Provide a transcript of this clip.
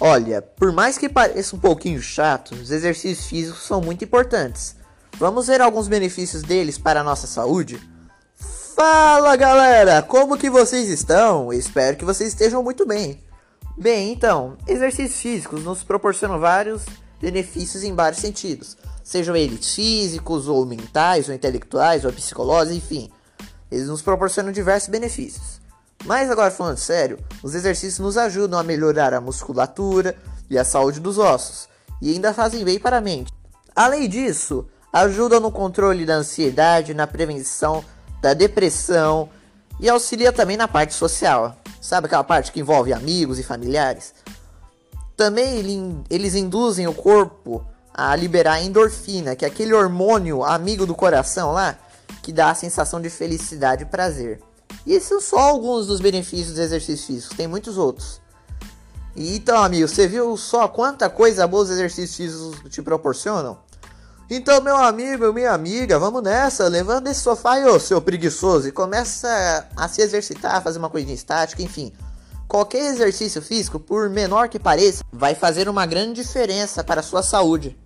Olha, por mais que pareça um pouquinho chato, os exercícios físicos são muito importantes. Vamos ver alguns benefícios deles para a nossa saúde? Fala galera, como que vocês estão? Espero que vocês estejam muito bem. Bem, então, exercícios físicos nos proporcionam vários benefícios em vários sentidos, sejam eles físicos, ou mentais, ou intelectuais, ou psicológicos, enfim. Eles nos proporcionam diversos benefícios. Mas agora falando sério, os exercícios nos ajudam a melhorar a musculatura e a saúde dos ossos, e ainda fazem bem para a mente. Além disso, ajudam no controle da ansiedade, na prevenção da depressão e auxilia também na parte social. Sabe aquela parte que envolve amigos e familiares? Também eles induzem o corpo a liberar endorfina, que é aquele hormônio amigo do coração lá, que dá a sensação de felicidade e prazer. E esses são só alguns dos benefícios do exercício físico, tem muitos outros. E então, amigo, você viu só quanta coisa boa os exercícios físicos te proporcionam? Então, meu amigo, minha amiga, vamos nessa, levanta esse sofá aí, ô seu preguiçoso, e começa a se exercitar, fazer uma coisinha estática, enfim. Qualquer exercício físico, por menor que pareça, vai fazer uma grande diferença para a sua saúde.